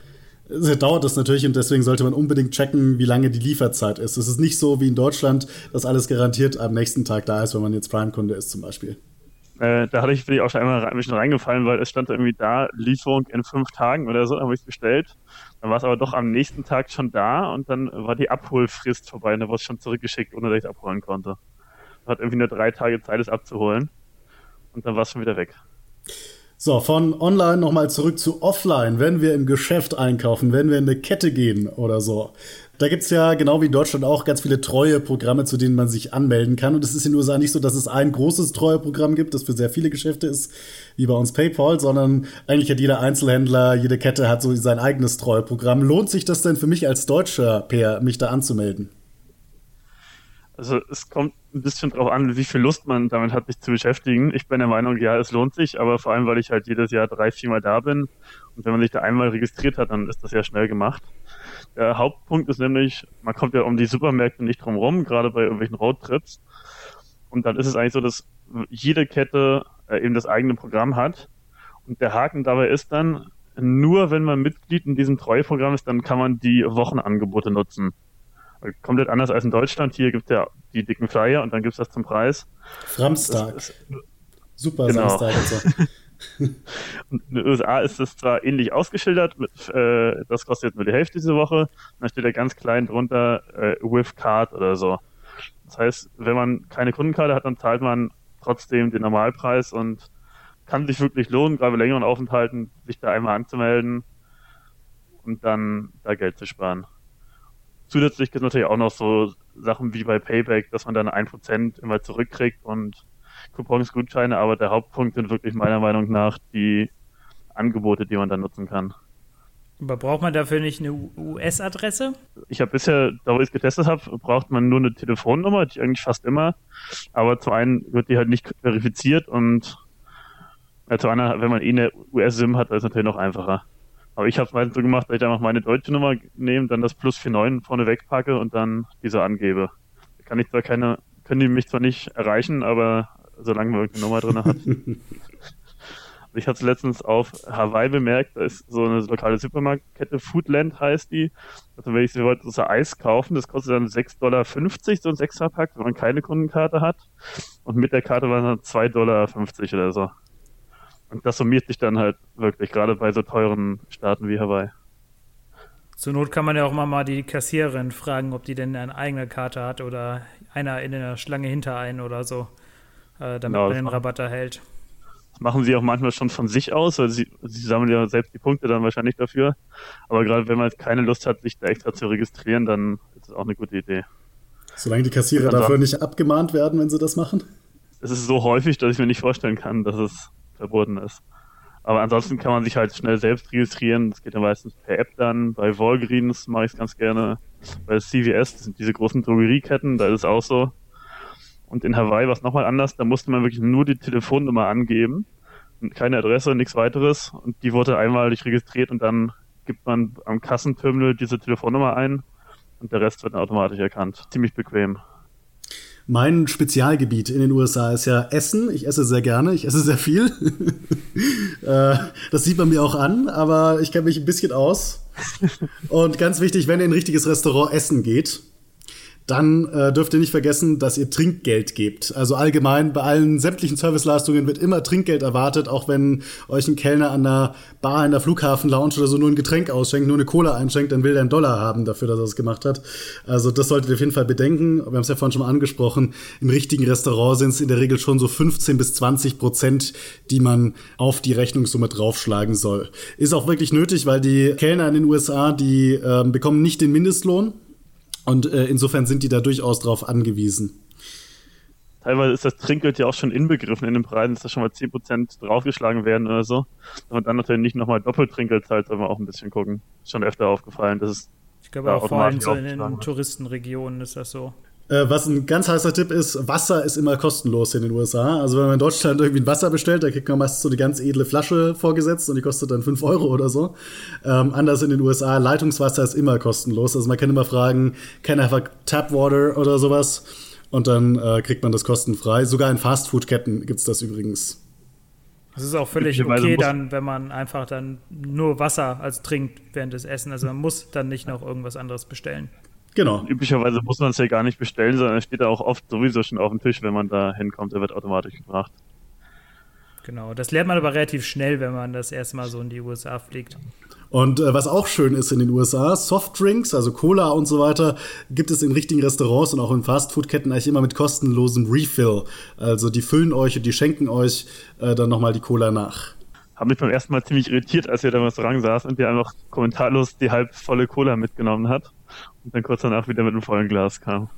dauert das natürlich und deswegen sollte man unbedingt checken, wie lange die Lieferzeit ist. Es ist nicht so wie in Deutschland, dass alles garantiert am nächsten Tag da ist, wenn man jetzt Prime-Kunde ist zum Beispiel. Äh, da hatte ich, bin ich auch schon einmal ein bisschen reingefallen, weil es stand irgendwie da, Lieferung in fünf Tagen oder so, habe ich es bestellt. Dann war es aber doch am nächsten Tag schon da und dann war die Abholfrist vorbei und dann wurde es schon zurückgeschickt, ohne dass ich es abholen konnte. Hat irgendwie nur drei Tage Zeit, es abzuholen. Und dann war es schon wieder weg. So, von online nochmal zurück zu offline. Wenn wir im Geschäft einkaufen, wenn wir in eine Kette gehen oder so, da gibt es ja genau wie in Deutschland auch ganz viele treue Programme, zu denen man sich anmelden kann. Und es ist in den USA nicht so, dass es ein großes treue Programm gibt, das für sehr viele Geschäfte ist, wie bei uns PayPal, sondern eigentlich hat jeder Einzelhändler, jede Kette hat so sein eigenes treue Programm. Lohnt sich das denn für mich als Deutscher, Per, mich da anzumelden? Also es kommt ein bisschen drauf an, wie viel Lust man damit hat, sich zu beschäftigen. Ich bin der Meinung, ja, es lohnt sich, aber vor allem, weil ich halt jedes Jahr drei, viermal da bin. Und wenn man sich da einmal registriert hat, dann ist das ja schnell gemacht. Der Hauptpunkt ist nämlich, man kommt ja um die Supermärkte nicht drum rum, gerade bei irgendwelchen Roadtrips. Und dann ist es eigentlich so, dass jede Kette äh, eben das eigene Programm hat. Und der Haken dabei ist dann, nur wenn man Mitglied in diesem Treueprogramm ist, dann kann man die Wochenangebote nutzen. Komplett anders als in Deutschland. Hier gibt es ja die dicken Flyer und dann gibt es das zum Preis. Samstag. Super genau. Samstag und so. Und <laughs> in den USA ist es zwar ähnlich ausgeschildert, mit, äh, das kostet jetzt nur die Hälfte diese Woche, dann steht da ganz klein drunter äh, with card oder so. Das heißt, wenn man keine Kundenkarte hat, dann zahlt man trotzdem den Normalpreis und kann sich wirklich lohnen, gerade bei längeren Aufenthalten, sich da einmal anzumelden und dann da Geld zu sparen. Zusätzlich gibt es natürlich auch noch so Sachen wie bei Payback, dass man dann ein Prozent immer zurückkriegt und Coupons, Gutscheine, aber der Hauptpunkt sind wirklich meiner Meinung nach die Angebote, die man dann nutzen kann. Aber braucht man dafür nicht eine US-Adresse? Ich habe bisher, da wo ich es getestet habe, braucht man nur eine Telefonnummer, die eigentlich fast immer. Aber zum einen wird die halt nicht verifiziert und ja, zum anderen, wenn man eh eine US-SIM hat, ist es natürlich noch einfacher. Aber ich habe es meistens so gemacht, dass ich einfach meine deutsche Nummer nehme, dann das Plus 49 vorne wegpacke und dann diese angebe. Da kann ich zwar keine, können die mich zwar nicht erreichen, aber solange man irgendeine Nummer drin hat. <laughs> ich hatte es letztens auf Hawaii bemerkt, da ist so eine lokale Supermarktkette, Foodland heißt die. Also wenn ich sie wollte, so Eis kaufen, das kostet dann 6,50 Dollar, so ein Sechserpack, wenn man keine Kundenkarte hat. Und mit der Karte waren es dann 2,50 Dollar oder so. Und das summiert sich dann halt wirklich, gerade bei so teuren Staaten wie Hawaii. Zur Not kann man ja auch mal, mal die Kassiererin fragen, ob die denn eine eigene Karte hat oder einer in der Schlange hinter einen oder so äh, damit genau, man den Rabatt erhält. Das machen sie auch manchmal schon von sich aus, weil sie, sie sammeln ja selbst die Punkte dann wahrscheinlich dafür. Aber gerade wenn man keine Lust hat, sich da extra zu registrieren, dann ist das auch eine gute Idee. Solange die Kassierer also, dafür nicht abgemahnt werden, wenn sie das machen? Es ist so häufig, dass ich mir nicht vorstellen kann, dass es verboten ist. Aber ansonsten kann man sich halt schnell selbst registrieren. Das geht ja meistens per App dann. Bei Walgreens mache ich es ganz gerne. Bei CVS, das sind diese großen Drogerieketten, da ist es auch so. Und in Hawaii war es nochmal anders, da musste man wirklich nur die Telefonnummer angeben. Keine Adresse, nichts weiteres. Und die wurde einmalig registriert und dann gibt man am Kassenterminal diese Telefonnummer ein und der Rest wird dann automatisch erkannt. Ziemlich bequem. Mein Spezialgebiet in den USA ist ja Essen. Ich esse sehr gerne, ich esse sehr viel. <laughs> Äh, das sieht man mir auch an, aber ich kenne mich ein bisschen aus. Und ganz wichtig, wenn ihr in ein richtiges Restaurant essen geht, dann äh, dürft ihr nicht vergessen, dass ihr Trinkgeld gebt. Also allgemein bei allen sämtlichen Serviceleistungen wird immer Trinkgeld erwartet, auch wenn euch ein Kellner an der Bar in der Flughafen-Lounge oder so nur ein Getränk ausschenkt, nur eine Cola einschenkt, dann will der einen Dollar haben dafür, dass er es gemacht hat. Also das solltet ihr auf jeden Fall bedenken. Wir haben es ja vorhin schon mal angesprochen. Im richtigen Restaurant sind es in der Regel schon so 15 bis 20 Prozent, die man auf die Rechnungssumme draufschlagen soll. Ist auch wirklich nötig, weil die Kellner in den USA, die äh, bekommen nicht den Mindestlohn und äh, insofern sind die da durchaus drauf angewiesen. Teilweise ist das Trinkgeld ja auch schon inbegriffen in den Preisen, dass da schon mal 10% draufgeschlagen werden oder so. Und dann natürlich nicht nochmal Doppeltrinkgeld zahlt, soll man auch ein bisschen gucken. Ist schon öfter aufgefallen. Das ist ich glaube auch vor allem so in den Touristenregionen ist das so. Äh, was ein ganz heißer Tipp ist, Wasser ist immer kostenlos in den USA. Also wenn man in Deutschland irgendwie ein Wasser bestellt, da kriegt man meistens so eine ganz edle Flasche vorgesetzt und die kostet dann 5 Euro oder so. Ähm, anders in den USA, Leitungswasser ist immer kostenlos. Also man kann immer fragen, can I have a tap water oder sowas? Und dann äh, kriegt man das kostenfrei. Sogar in Fastfood-Ketten gibt's das übrigens. Es ist auch völlig okay dann, wenn man einfach dann nur Wasser als trinkt während des Essen. Also man muss dann nicht noch irgendwas anderes bestellen. Genau. Üblicherweise muss man es ja gar nicht bestellen, sondern es steht ja auch oft sowieso schon auf dem Tisch, wenn man da hinkommt. Er wird automatisch gebracht. Genau, das lernt man aber relativ schnell, wenn man das erstmal so in die USA fliegt. Und äh, was auch schön ist in den USA, Softdrinks, also Cola und so weiter, gibt es in richtigen Restaurants und auch in Fastfood-Ketten eigentlich immer mit kostenlosem Refill. Also die füllen euch und die schenken euch äh, dann nochmal die Cola nach. Haben mich beim ersten Mal ziemlich irritiert, als wir da im Restaurant saßen und der einfach kommentarlos die halb volle Cola mitgenommen hat und dann kurz danach wieder mit einem vollen Glas kam.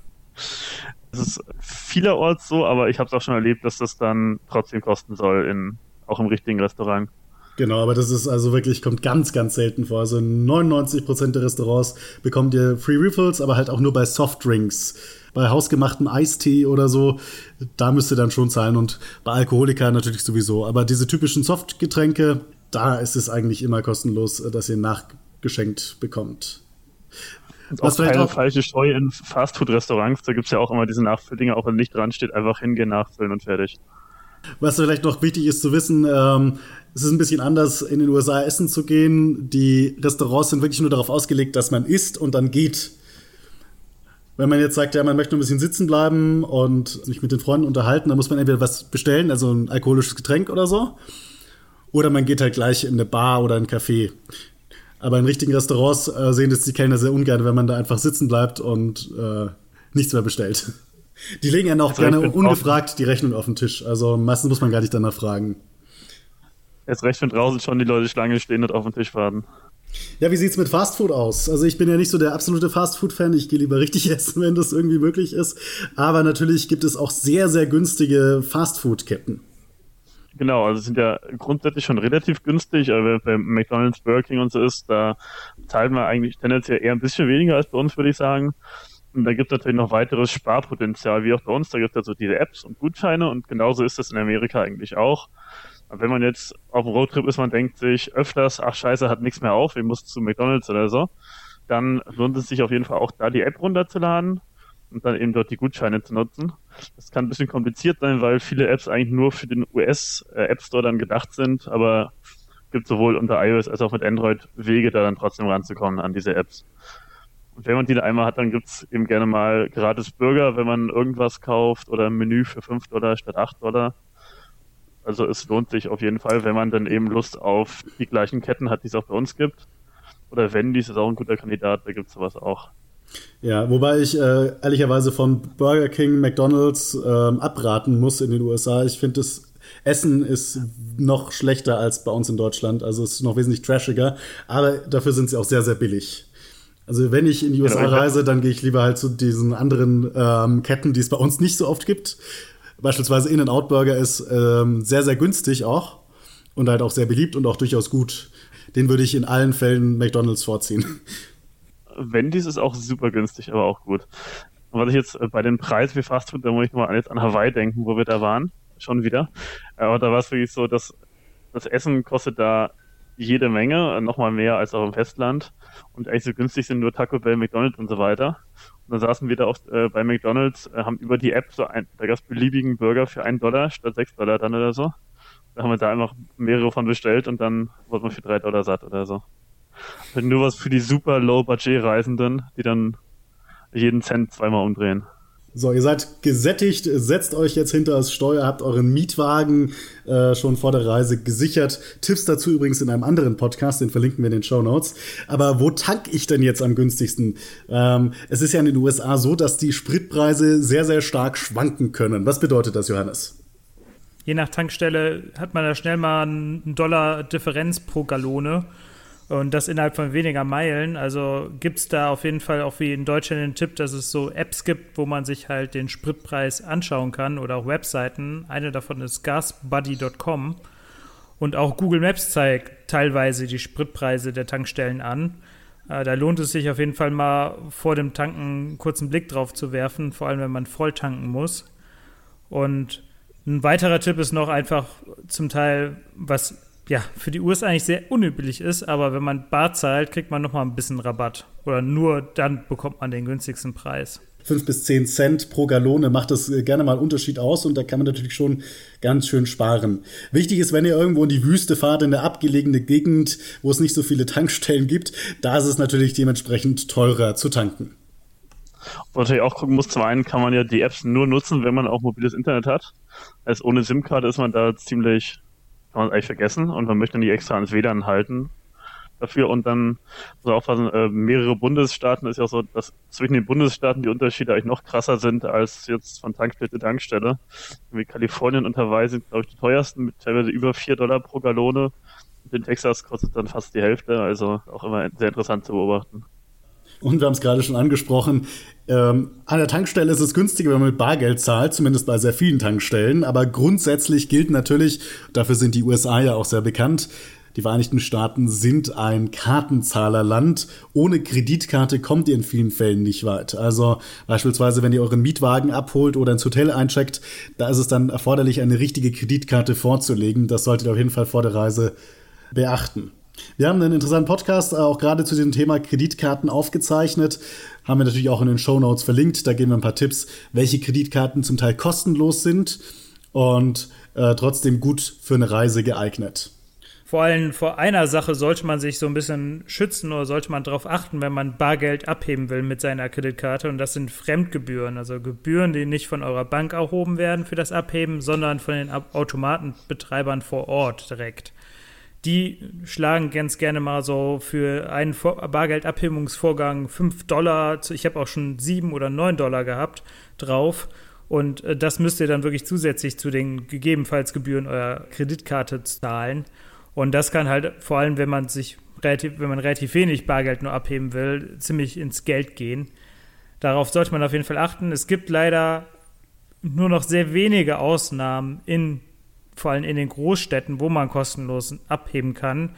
Es ist vielerorts so, aber ich habe es auch schon erlebt, dass das dann trotzdem kosten soll, in, auch im richtigen Restaurant. Genau, aber das ist also wirklich, kommt ganz, ganz selten vor. Also in 99% der Restaurants bekommt ihr Free Refills, aber halt auch nur bei Softdrinks. Bei hausgemachtem Eistee oder so, da müsst ihr dann schon zahlen und bei Alkoholiker natürlich sowieso. Aber diese typischen Softgetränke, da ist es eigentlich immer kostenlos, dass ihr nachgeschenkt bekommt. Und auch keine auch falsche Scheu in Fastfood-Restaurants, da gibt es ja auch immer diese Nachfülldinger, auch wenn nicht dran steht, einfach hingehen, nachfüllen und fertig. Was vielleicht noch wichtig ist zu wissen, ähm, es ist ein bisschen anders, in den USA essen zu gehen. Die Restaurants sind wirklich nur darauf ausgelegt, dass man isst und dann geht. Wenn man jetzt sagt, ja, man möchte ein bisschen sitzen bleiben und sich mit den Freunden unterhalten, dann muss man entweder was bestellen, also ein alkoholisches Getränk oder so. Oder man geht halt gleich in eine Bar oder ein Café. Aber in richtigen Restaurants äh, sehen das die Kellner sehr ungern, wenn man da einfach sitzen bleibt und äh, nichts mehr bestellt. Die legen ja auch also gerne ungefragt die Rechnung auf den Tisch. Also meistens muss man gar nicht danach fragen. Erst recht, wenn draußen schon die Leute Schlange stehen und auf den Tisch warten. Ja, wie sieht's mit Fastfood aus? Also ich bin ja nicht so der absolute Fastfood-Fan. Ich gehe lieber richtig <laughs> essen, wenn das irgendwie möglich ist. Aber natürlich gibt es auch sehr, sehr günstige Fastfood-Ketten. Genau, also sind ja grundsätzlich schon relativ günstig, aber bei McDonald's, Burger King und so ist, da zahlt man eigentlich tendenziell eher ein bisschen weniger als bei uns, würde ich sagen. Und da gibt es natürlich noch weiteres Sparpotenzial, wie auch bei uns. Da gibt es also diese Apps und Gutscheine und genauso ist das in Amerika eigentlich auch. Und wenn man jetzt auf dem Roadtrip ist, man denkt sich öfters, ach scheiße, hat nichts mehr auf, ich muss zu McDonalds oder so, dann lohnt es sich auf jeden Fall auch da die App runterzuladen und dann eben dort die Gutscheine zu nutzen. Das kann ein bisschen kompliziert sein, weil viele Apps eigentlich nur für den US äh, Store dann gedacht sind, aber gibt sowohl unter iOS als auch mit Android Wege, da dann trotzdem ranzukommen an diese Apps. Wenn man die einmal hat, dann gibt's eben gerne mal gratis Burger, wenn man irgendwas kauft oder ein Menü für 5 Dollar statt 8 Dollar. Also es lohnt sich auf jeden Fall, wenn man dann eben Lust auf die gleichen Ketten hat, die es auch bei uns gibt. Oder Wendy's ist auch ein guter Kandidat, da gibt's sowas auch. Ja, wobei ich äh, ehrlicherweise von Burger King, McDonald's ähm, abraten muss in den USA. Ich finde, das Essen ist noch schlechter als bei uns in Deutschland. Also es ist noch wesentlich trashiger. Aber dafür sind sie auch sehr, sehr billig. Also wenn ich in die USA genau, reise, dann gehe ich lieber halt zu diesen anderen ähm, Ketten, die es bei uns nicht so oft gibt. Beispielsweise In-N-Out Burger ist ähm, sehr, sehr günstig auch und halt auch sehr beliebt und auch durchaus gut. Den würde ich in allen Fällen McDonalds vorziehen. Wendy's ist auch super günstig, aber auch gut. Und was ich jetzt äh, bei den Preisen für Fastfood, da muss ich mal jetzt an Hawaii denken, wo wir da waren, schon wieder. Aber da war es wirklich so, dass das Essen kostet da jede Menge, nochmal mehr als auch im Festland. Und eigentlich so günstig sind nur Taco Bell, McDonald's und so weiter. Und dann saßen wir da auch äh, bei McDonald's, äh, haben über die App so ein, da gab es beliebigen Burger für einen Dollar statt sechs Dollar dann oder so. Da haben wir da einfach mehrere von bestellt und dann wurde man für drei Dollar satt oder so. Also nur was für die super Low-Budget-Reisenden, die dann jeden Cent zweimal umdrehen. So, ihr seid gesättigt, setzt euch jetzt hinter das Steuer, habt euren Mietwagen äh, schon vor der Reise gesichert. Tipps dazu übrigens in einem anderen Podcast, den verlinken wir in den Show Notes. Aber wo tank ich denn jetzt am günstigsten? Ähm, es ist ja in den USA so, dass die Spritpreise sehr, sehr stark schwanken können. Was bedeutet das, Johannes? Je nach Tankstelle hat man da schnell mal einen Dollar Differenz pro Gallone. Und das innerhalb von weniger Meilen. Also gibt es da auf jeden Fall auch wie in Deutschland den Tipp, dass es so Apps gibt, wo man sich halt den Spritpreis anschauen kann oder auch Webseiten. Eine davon ist gasbuddy.com. Und auch Google Maps zeigt teilweise die Spritpreise der Tankstellen an. Äh, da lohnt es sich auf jeden Fall mal vor dem Tanken einen kurzen Blick drauf zu werfen, vor allem wenn man voll tanken muss. Und ein weiterer Tipp ist noch einfach zum Teil, was ja, für die USA eigentlich sehr unüblich ist, aber wenn man bar zahlt, kriegt man nochmal ein bisschen Rabatt. Oder nur dann bekommt man den günstigsten Preis. Fünf bis zehn Cent pro Gallone macht das äh, gerne mal einen Unterschied aus und da kann man natürlich schon ganz schön sparen. Wichtig ist, wenn ihr irgendwo in die Wüste fahrt, in eine abgelegene Gegend, wo es nicht so viele Tankstellen gibt, da ist es natürlich dementsprechend teurer zu tanken. Und natürlich auch gucken muss, zum einen kann man ja die Apps nur nutzen, wenn man auch mobiles Internet hat. Also ohne SIM-Karte ist man da ziemlich kann man eigentlich vergessen und man möchte nicht extra ans WLAN halten dafür und dann muss man aufpassen, äh, mehrere Bundesstaaten ist ja auch so, dass zwischen den Bundesstaaten die Unterschiede eigentlich noch krasser sind als jetzt von Tankstelle zu Tankstelle. Wie Kalifornien und Hawaii sind, glaube ich, die teuersten mit teilweise über vier Dollar pro Gallone. Und in Texas kostet dann fast die Hälfte, also auch immer sehr interessant zu beobachten. Und wir haben es gerade schon angesprochen, ähm, an der Tankstelle ist es günstiger, wenn man mit Bargeld zahlt, zumindest bei sehr vielen Tankstellen. Aber grundsätzlich gilt natürlich, dafür sind die USA ja auch sehr bekannt, die Vereinigten Staaten sind ein Kartenzahlerland. Ohne Kreditkarte kommt ihr in vielen Fällen nicht weit. Also beispielsweise, wenn ihr euren Mietwagen abholt oder ins Hotel eincheckt, da ist es dann erforderlich, eine richtige Kreditkarte vorzulegen. Das solltet ihr auf jeden Fall vor der Reise beachten. Wir haben einen interessanten Podcast äh, auch gerade zu diesem Thema Kreditkarten aufgezeichnet. Haben wir natürlich auch in den Show Notes verlinkt. Da geben wir ein paar Tipps, welche Kreditkarten zum Teil kostenlos sind und äh, trotzdem gut für eine Reise geeignet. Vor allem vor einer Sache sollte man sich so ein bisschen schützen oder sollte man darauf achten, wenn man Bargeld abheben will mit seiner Kreditkarte. Und das sind Fremdgebühren, also Gebühren, die nicht von eurer Bank erhoben werden für das Abheben, sondern von den Automatenbetreibern vor Ort direkt die schlagen ganz gerne mal so für einen Bargeldabhebungsvorgang 5 Dollar, ich habe auch schon 7 oder 9 Dollar gehabt, drauf. Und äh, das müsst ihr dann wirklich zusätzlich zu den gegebenenfalls Gebühren eurer Kreditkarte zahlen. Und das kann halt vor allem, wenn man sich relativ, wenn man relativ wenig Bargeld nur abheben will, ziemlich ins Geld gehen. Darauf sollte man auf jeden Fall achten. Es gibt leider nur noch sehr wenige Ausnahmen in vor allem in den Großstädten, wo man kostenlos abheben kann.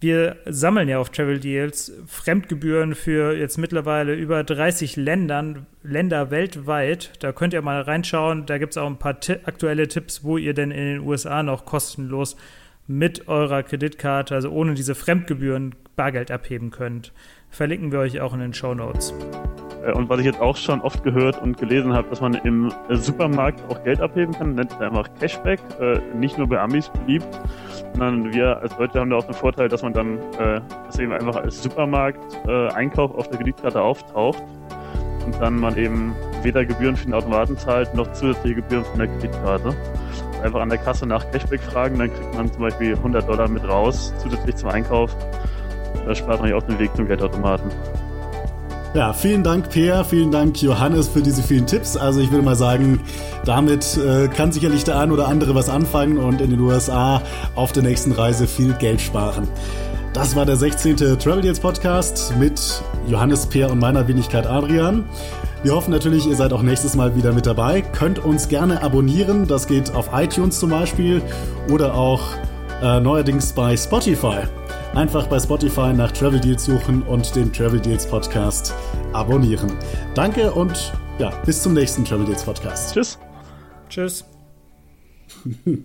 Wir sammeln ja auf Travel Deals Fremdgebühren für jetzt mittlerweile über 30 Ländern, Länder weltweit. Da könnt ihr mal reinschauen. Da gibt es auch ein paar aktuelle Tipps, wo ihr denn in den USA noch kostenlos mit eurer Kreditkarte, also ohne diese Fremdgebühren, Bargeld abheben könnt. Verlinken wir euch auch in den Show Notes. Äh, und was ich jetzt auch schon oft gehört und gelesen habe, dass man im äh, Supermarkt auch Geld abheben kann, nennt sich einfach Cashback. Äh, nicht nur bei Amis beliebt, sondern wir als Deutsche haben da auch den Vorteil, dass man dann dass eben einfach als Supermarkt-Einkauf auf der Kreditkarte auftaucht und dann man eben weder Gebühren für den Automaten zahlt, noch zusätzliche Gebühren von der Kreditkarte. Einfach an der Kasse nach Cashback fragen, dann kriegt man zum Beispiel 100 Dollar mit raus, zusätzlich zum Einkauf. Da spart man sich auch den Weg zum Geldautomaten. Ja, vielen Dank, Peer, vielen Dank, Johannes, für diese vielen Tipps. Also ich würde mal sagen, damit äh, kann sicherlich der ein oder andere was anfangen und in den USA auf der nächsten Reise viel Geld sparen. Das war der 16. Travel Deals Podcast mit Johannes, Peer und meiner Wenigkeit Adrian. Wir hoffen natürlich, ihr seid auch nächstes Mal wieder mit dabei. Könnt uns gerne abonnieren. Das geht auf iTunes zum Beispiel oder auch äh, neuerdings bei Spotify. Einfach bei Spotify nach Travel Deals suchen und den Travel Deals Podcast abonnieren. Danke und ja, bis zum nächsten Travel Deals Podcast. Tschüss. Tschüss. <laughs>